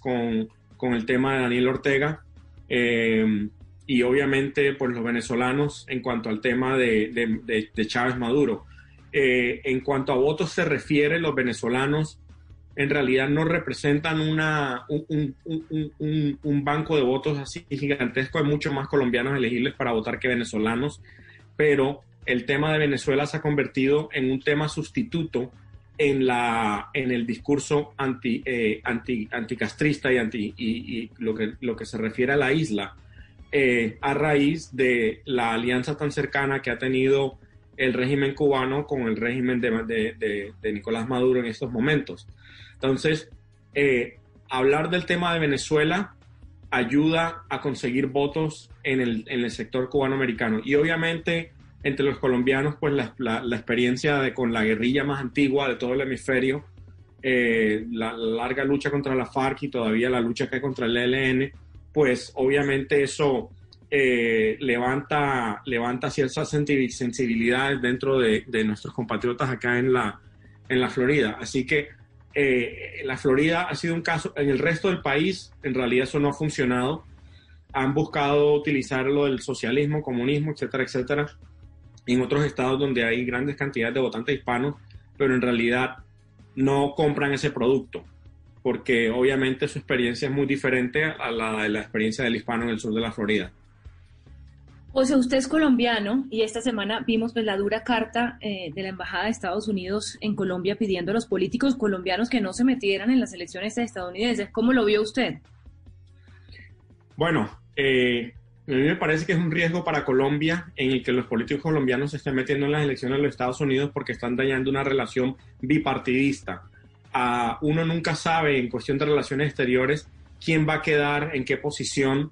con, con el tema de Daniel Ortega eh, y obviamente pues los venezolanos en cuanto al tema de, de, Chávez Maduro. Eh, en cuanto a votos se refiere, los venezolanos en realidad no representan una, un, un, un, banco de votos así gigantesco. Hay muchos más colombianos elegibles para votar que venezolanos, pero el tema de Venezuela se ha convertido en un tema sustituto en, la, en el discurso anti, eh, anti, anticastrista y, anti, y, lo, que, lo que se refiere a la isla, eh, a raíz de la alianza tan cercana que ha tenido el régimen cubano con el régimen de, de, Nicolás Maduro en estos momentos. Entonces, eh, hablar del tema de Venezuela ayuda a conseguir votos en el, en el sector cubano-americano. Y obviamente entre los colombianos, pues la, la, experiencia de, con la guerrilla más antigua de todo el hemisferio, eh, la, larga lucha contra la FARC y todavía la lucha que hay contra el ELN, pues obviamente eso eh, levanta, levanta ciertas sensibilidades dentro de, de, nuestros compatriotas acá en la, en la Florida. Así que eh, la Florida ha sido un caso, en el resto del país en realidad eso no ha funcionado. Han buscado utilizar lo del socialismo, comunismo, etcétera, etcétera, en otros estados donde hay grandes cantidades de votantes hispanos, pero en realidad no compran ese producto, porque obviamente su experiencia es muy diferente a la de la experiencia del hispano en el sur de la Florida. O sea, usted es colombiano y esta semana vimos pues, la dura carta eh, de la Embajada de Estados Unidos en Colombia pidiendo a los políticos colombianos que no se metieran en las elecciones estadounidenses. ¿Cómo lo vio usted? Bueno, eh, a mí me parece que es un riesgo para Colombia en el que los políticos colombianos se estén metiendo en las elecciones de los Estados Unidos porque están dañando una relación bipartidista. Uh, uno nunca sabe en cuestión de relaciones exteriores quién va a quedar en qué posición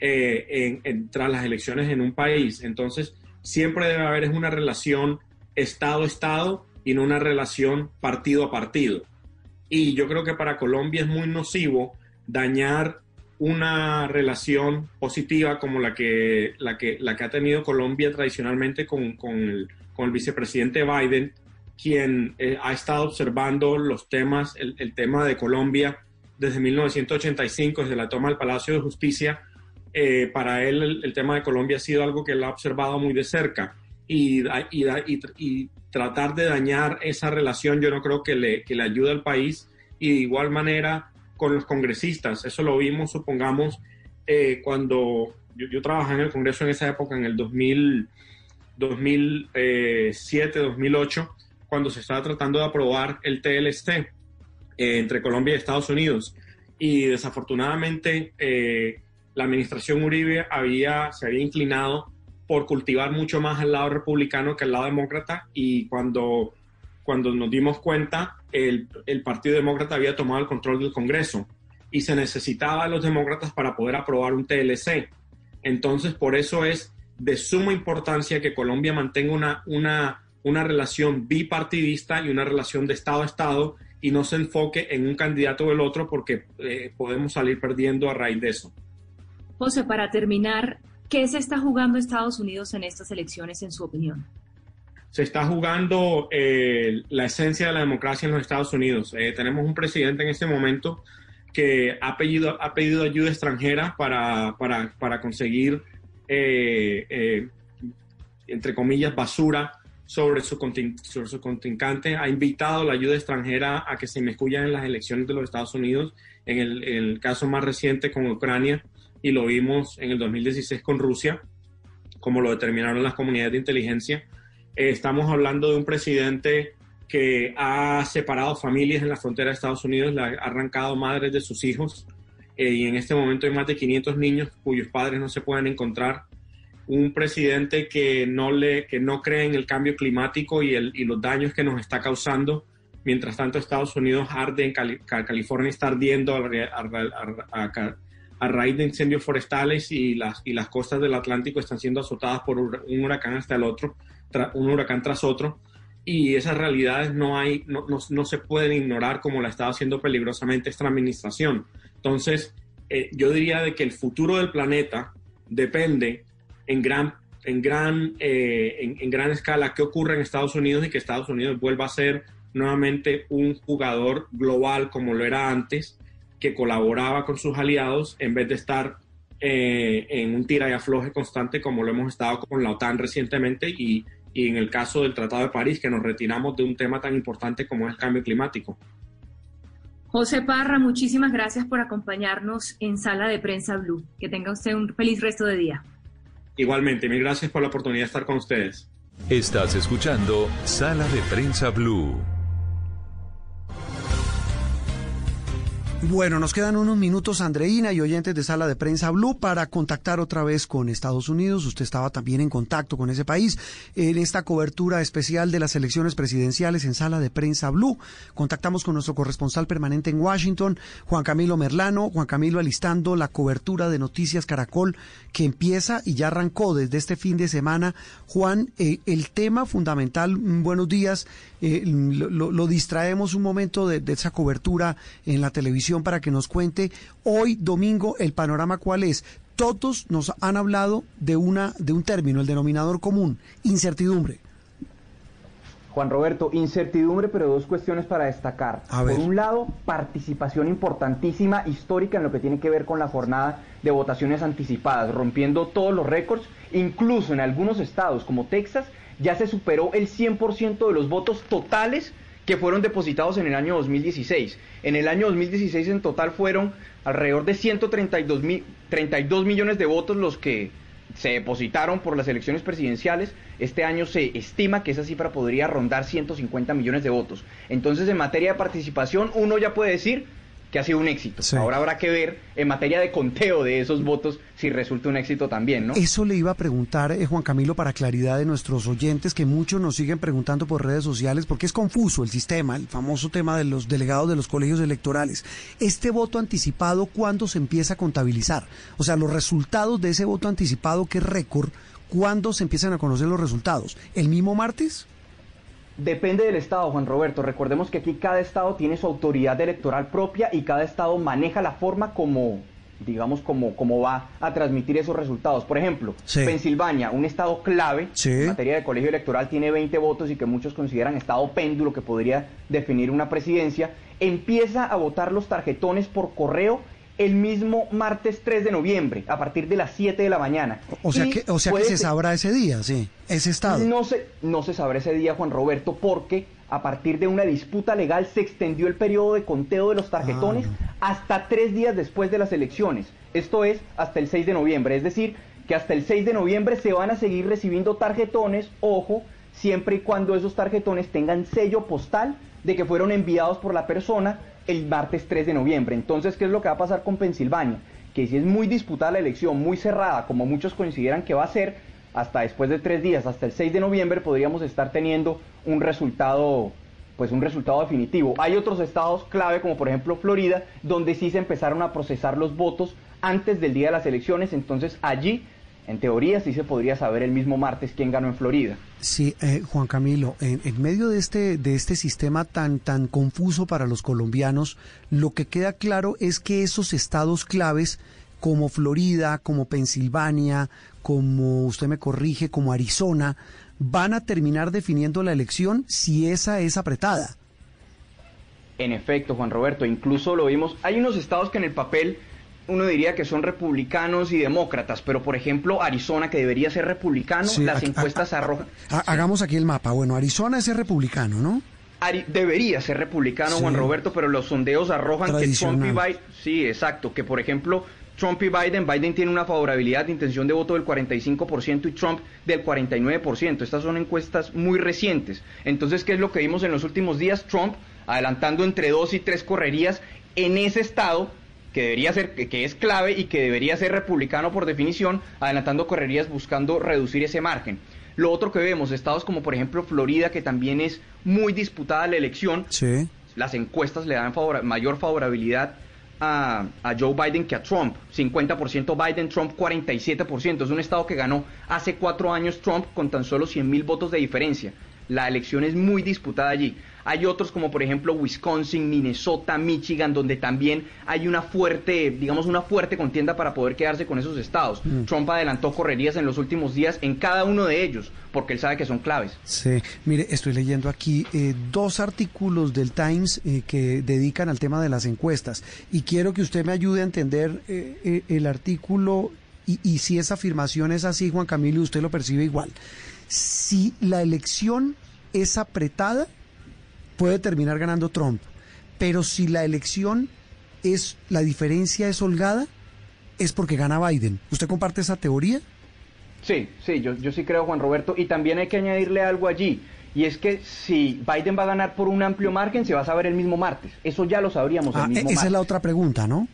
eh, en, tras las elecciones en un país. Entonces, siempre debe haber una relación Estado-Estado y no una relación partido a partido. Y yo creo que para Colombia es muy nocivo dañar una relación positiva como la que, la que, la que ha tenido Colombia tradicionalmente con, con, el, con el, vicepresidente Biden, quien eh, ha estado observando los temas, el, el, tema de Colombia desde 1985, desde la toma del Palacio de Justicia. Eh, para él el, el, tema de Colombia ha sido algo que él ha observado muy de cerca y, y, y, y tratar de dañar esa relación yo no creo que le, que le ayude al país y de igual manera con los congresistas. Eso lo vimos, supongamos, eh, cuando yo, yo, trabajé en el Congreso en esa época, en el 2000, 2007, 2008, cuando se estaba tratando de aprobar el TLC eh, entre Colombia y Estados Unidos. Y desafortunadamente eh, la administración Uribe había, se había inclinado por cultivar mucho más al lado republicano que al lado demócrata y cuando, cuando nos dimos cuenta el, el, Partido Demócrata había tomado el control del Congreso y se necesitaba a los demócratas para poder aprobar un TLC. Entonces, por eso es de suma importancia que Colombia mantenga una, una, una relación bipartidista y una relación de Estado a Estado y no se enfoque en un candidato o el otro porque eh, podemos salir perdiendo a raíz de eso. José, para terminar, ¿qué se está jugando Estados Unidos en estas elecciones, en su opinión? Se está jugando eh, la esencia de la democracia en los Estados Unidos. Eh, tenemos un presidente en este momento que ha pedido, ha pedido ayuda extranjera para, para, para conseguir, eh, entre comillas, basura sobre su, sobre su contrincante. Ha invitado la ayuda extranjera a que se inmiscuyan en las elecciones de los Estados Unidos, en el, en el caso más reciente con Ucrania, y lo vimos en el 2016 con Rusia, como lo determinaron las comunidades de inteligencia eh, estamos hablando de un presidente que ha separado familias en la frontera de Estados Unidos, le ha arrancado madres de sus hijos eh, y en este momento hay más de 500 niños cuyos padres no se pueden encontrar. Un presidente que no, le, que no cree en el cambio climático y, el, y los daños que nos está causando. Mientras tanto, Estados Unidos arde, en Cali, California está ardiendo a, a, a, a, raíz de incendios forestales y las, y las costas del Atlántico están siendo azotadas por un huracán hasta el otro un huracán tras otro, y esas realidades no, hay, no, no, no, se pueden ignorar como la estaba haciendo peligrosamente esta administración. Entonces, eh, yo diría de que el futuro del planeta depende en gran, en, gran, eh, en, en, gran escala qué ocurre en Estados Unidos y que Estados Unidos vuelva a ser nuevamente un jugador global como lo era antes que colaboraba con sus aliados en vez de estar eh, en un tira y afloje constante como lo hemos estado con la OTAN recientemente y, y en el caso del Tratado de París, que nos retiramos de un tema tan importante como es el cambio climático. José Parra, muchísimas gracias por acompañarnos en Sala de Prensa Blue. Que tenga usted un feliz resto de día. Igualmente, mil gracias por la oportunidad de estar con ustedes. Estás escuchando Sala de Prensa Blue. Bueno, nos quedan unos minutos, Andreina y oyentes de Sala de Prensa Blue, para contactar otra vez con Estados Unidos. Usted estaba también en contacto con ese país en esta cobertura especial de las elecciones presidenciales en Sala de Prensa Blue. Contactamos con nuestro corresponsal permanente en Washington, Juan Camilo Merlano. Juan Camilo alistando la cobertura de Noticias Caracol que empieza y ya arrancó desde este fin de semana. Juan, eh, el tema fundamental, mm, buenos días, eh, lo, distraemos un momento de esa cobertura en la televisión para que nos cuente hoy domingo el panorama cuál es. Todos nos han hablado de una de un término, el denominador común, incertidumbre. Juan Roberto, incertidumbre, pero dos cuestiones para destacar. Por un lado, participación importantísima, histórica en lo que tiene que ver con la jornada de votaciones anticipadas, rompiendo todos los récords, incluso en algunos estados como Texas, ya se superó el 100% de los votos totales que fueron depositados en el año 2016. En el año 2016 en total fueron alrededor de 132 32 millones de votos los que se depositaron por las elecciones presidenciales. Este año se estima que esa cifra podría rondar 150 millones de votos. Entonces, en materia de participación, uno ya puede decir que ha sido un éxito. Ahora habrá que ver en materia de conteo de esos votos si resulta un éxito también, ¿no? Eso le iba a preguntar, eh, Juan Camilo, para claridad de nuestros oyentes, que muchos nos siguen preguntando por redes sociales, porque es confuso el sistema, el famoso tema de los delegados de los colegios electorales. Este voto anticipado, ¿cuándo se empieza a contabilizar? O sea, los resultados de ese voto anticipado, que es récord, ¿cuándo se empiezan a conocer los resultados? ¿El mismo martes? Depende del estado, Juan Roberto. Recordemos que aquí cada estado tiene su autoridad electoral propia y cada estado maneja la forma como, digamos, como, como va a transmitir esos resultados. Por ejemplo, Pensilvania, un estado clave en materia de colegio electoral, tiene 20 votos y que muchos consideran estado péndulo que podría definir una presidencia, empieza a votar los tarjetones por correo el mismo martes 3 de noviembre, a partir de las 7 de la mañana. O sea, que, o sea que se sabrá ese día, sí, ese estado. No se, no se sabrá ese día, Juan Roberto, porque a partir de una disputa legal se extendió el periodo de conteo de los tarjetones ah. hasta tres días después de las elecciones. Esto es, hasta el 6 de noviembre. Es decir, que hasta el 6 de noviembre se van a seguir recibiendo tarjetones, ojo, siempre y cuando esos tarjetones tengan sello postal de que fueron enviados por la persona el martes 3 de noviembre. Entonces, ¿qué es lo que va a pasar con Pensilvania? Que si es muy disputada la elección, muy cerrada, como muchos consideran que va a ser, hasta después de tres días, hasta el 6 de noviembre, podríamos estar teniendo un resultado pues un resultado definitivo. Hay otros estados clave, como por ejemplo Florida, donde sí se empezaron a procesar los votos antes del día de las elecciones, entonces allí en teoría sí se podría saber el mismo martes quién ganó en Florida. Sí, eh, Juan Camilo, en, medio de este, de este sistema tan, tan confuso para los colombianos, lo que queda claro es que esos estados claves como Florida, como Pensilvania, como usted me corrige, como Arizona, van a terminar definiendo la elección si esa es apretada. En efecto, Juan Roberto, incluso lo vimos, hay unos estados que en el papel uno diría que son republicanos y demócratas, pero por ejemplo Arizona, que debería ser republicano, las encuestas arrojan... hagamos aquí el mapa. Bueno, Arizona es republicano, ¿no? debería ser republicano, Juan Roberto, pero los sondeos arrojan que Trump y Biden... Sí, exacto, que por ejemplo Trump y Biden, Biden tiene una favorabilidad de intención de voto del 45% y Trump del 49%. Estas son encuestas muy recientes. Entonces, ¿qué es lo que vimos en los últimos días? Trump adelantando entre dos y tres correrías en ese estado que debería ser, que es clave y que debería ser republicano por definición, adelantando correrías buscando reducir ese margen. Lo otro que vemos, estados como por ejemplo Florida, que también es muy disputada la elección, las encuestas le dan mayor favorabilidad a, a, Joe Biden que a Trump. 50% Biden, Trump 47%. Es un estado que ganó hace cuatro años Trump con tan solo 100 mil votos de diferencia. La elección es muy disputada allí. Hay otros como por ejemplo Wisconsin, Minnesota, Michigan, donde también hay una fuerte, digamos, una fuerte contienda para poder quedarse con esos estados. Mm. Trump adelantó correrías en los últimos días en cada uno de ellos, porque él sabe que son claves. Sí, mire, estoy leyendo aquí eh, dos artículos del Times eh, que dedican al tema de las encuestas y quiero que usted me ayude a entender eh, el artículo y, y si esa afirmación es así, Juan Camilo, usted lo percibe igual. Si la elección es apretada, puede terminar ganando Trump. Pero si la elección es, la diferencia es holgada, es porque gana Biden. ¿Usted comparte esa teoría? Sí, sí, yo, yo sí creo, Juan Roberto. Y también hay que añadirle algo allí. Y es que si Biden va a ganar por un amplio margen, se va a saber el mismo martes. Eso ya lo sabríamos el ah, mismo esa es la otra pregunta, ¿no?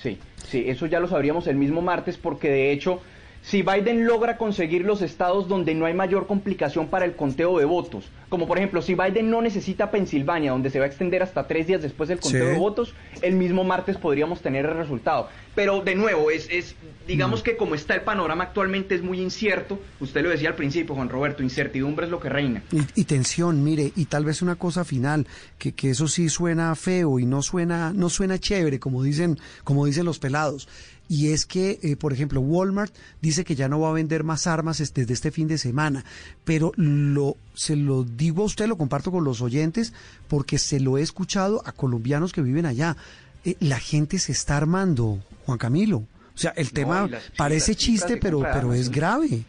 Sí, sí, eso ya lo sabríamos el mismo martes porque de hecho si Biden logra conseguir los estados donde no hay mayor complicación para el conteo de votos, como por ejemplo si Biden no necesita Pensilvania, donde se va a extender hasta tres días después del conteo de votos, el mismo martes podríamos tener el resultado. Pero de nuevo, es, es digamos mm. que como está el panorama actualmente es muy incierto, usted lo decía al principio, Juan Roberto, incertidumbre es lo que reina. Y, tensión, mire, y tal vez una cosa final, que, que eso sí suena feo y no suena, no suena chévere, como dicen, como dicen los pelados y es que, eh, por ejemplo, Walmart dice que ya no va a vender más armas desde este fin de semana, pero lo, se lo digo a usted, lo comparto con los oyentes, porque se lo he escuchado a colombianos que viven allá. Eh, la gente se está armando, Juan Camilo. O sea, el tema parece chiste, pero, pero es grave.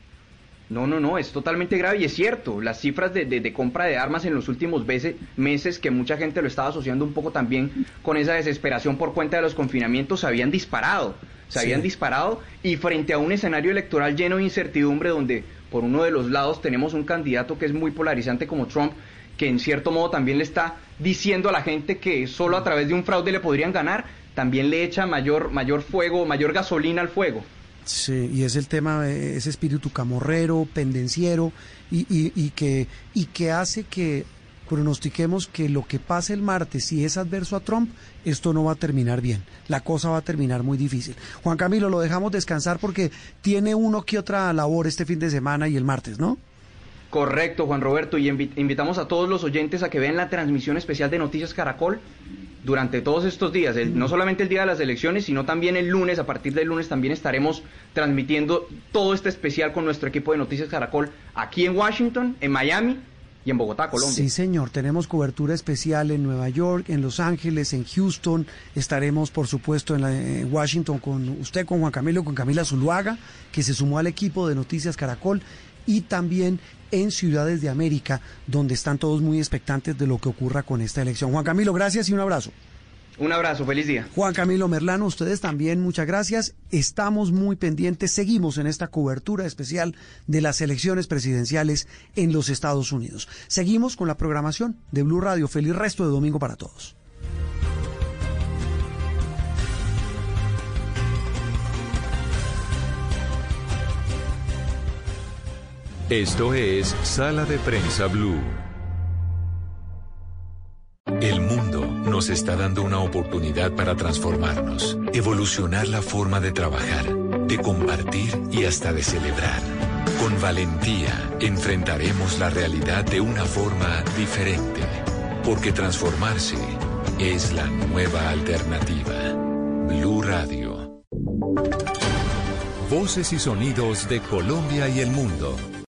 No, no, no, es totalmente grave y es cierto. Las cifras de, de, compra de armas en los últimos meses, que mucha gente lo estaba asociando un poco también con esa desesperación por cuenta de los confinamientos, se habían disparado. Se habían disparado y frente a un escenario electoral lleno de incertidumbre donde por uno de los lados tenemos un candidato que es muy polarizante como Trump, que en cierto modo también le está diciendo a la gente que solo a través de un fraude le podrían ganar, también le echa mayor, mayor fuego, mayor gasolina al fuego. Sí, y es el tema, ese espíritu camorrero, pendenciero, y, y, y, que, y que hace que pronostiquemos que lo que pase el martes, si es adverso a Trump, esto no va a terminar bien. La cosa va a terminar muy difícil. Juan Camilo, lo dejamos descansar porque tiene uno que otra labor este fin de semana y el martes, ¿no? Correcto, Juan Roberto, y invitamos a todos los oyentes a que vean la transmisión especial de Noticias Caracol durante todos estos días, no solamente el día de las elecciones, sino también el lunes, a partir del lunes también estaremos transmitiendo todo este especial con nuestro equipo de Noticias Caracol aquí en Washington, en Miami y en Bogotá, Colombia. Sí, señor, tenemos cobertura especial en Nueva York, en Los Ángeles, en Houston, estaremos por supuesto en, Washington con usted, con Juan Camilo, con Camila Zuluaga, que se sumó al equipo de Noticias Caracol y también en Ciudades de América, donde están todos muy expectantes de lo que ocurra con esta elección. Juan Camilo, gracias y un abrazo. Un abrazo, feliz día. Juan Camilo Merlano, ustedes también, muchas gracias. Estamos muy pendientes, seguimos en esta cobertura especial de las elecciones presidenciales en los Estados Unidos. Seguimos con la programación de Blue Radio. Feliz resto de domingo para todos. Esto es Sala de Prensa Blue. El mundo nos está dando una oportunidad para transformarnos, evolucionar la forma de trabajar, de compartir y hasta de celebrar. Con valentía enfrentaremos la realidad de una forma diferente, porque transformarse es la nueva alternativa. Blue Radio. Voces y sonidos de Colombia y el mundo